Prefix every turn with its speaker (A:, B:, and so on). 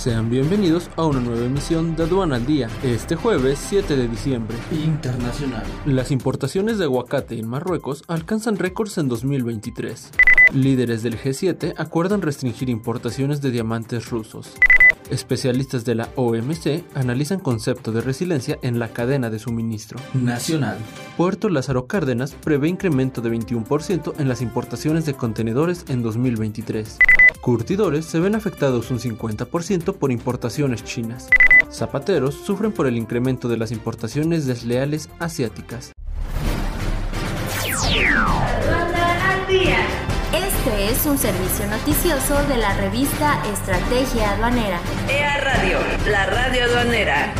A: Sean bienvenidos a una nueva emisión de Aduana al Día, este jueves 7 de diciembre.
B: Internacional.
A: Las importaciones de aguacate en Marruecos alcanzan récords en 2023. Líderes del G7 acuerdan restringir importaciones de diamantes rusos. Especialistas de la OMC analizan concepto de resiliencia en la cadena de suministro.
B: Nacional.
A: Puerto Lázaro Cárdenas prevé incremento de 21% en las importaciones de contenedores en 2023. Curtidores se ven afectados un 50% por importaciones chinas. Zapateros sufren por el incremento de las importaciones desleales asiáticas.
C: Este es un servicio noticioso de la revista Estrategia Aduanera.
D: EA Radio, la radio aduanera.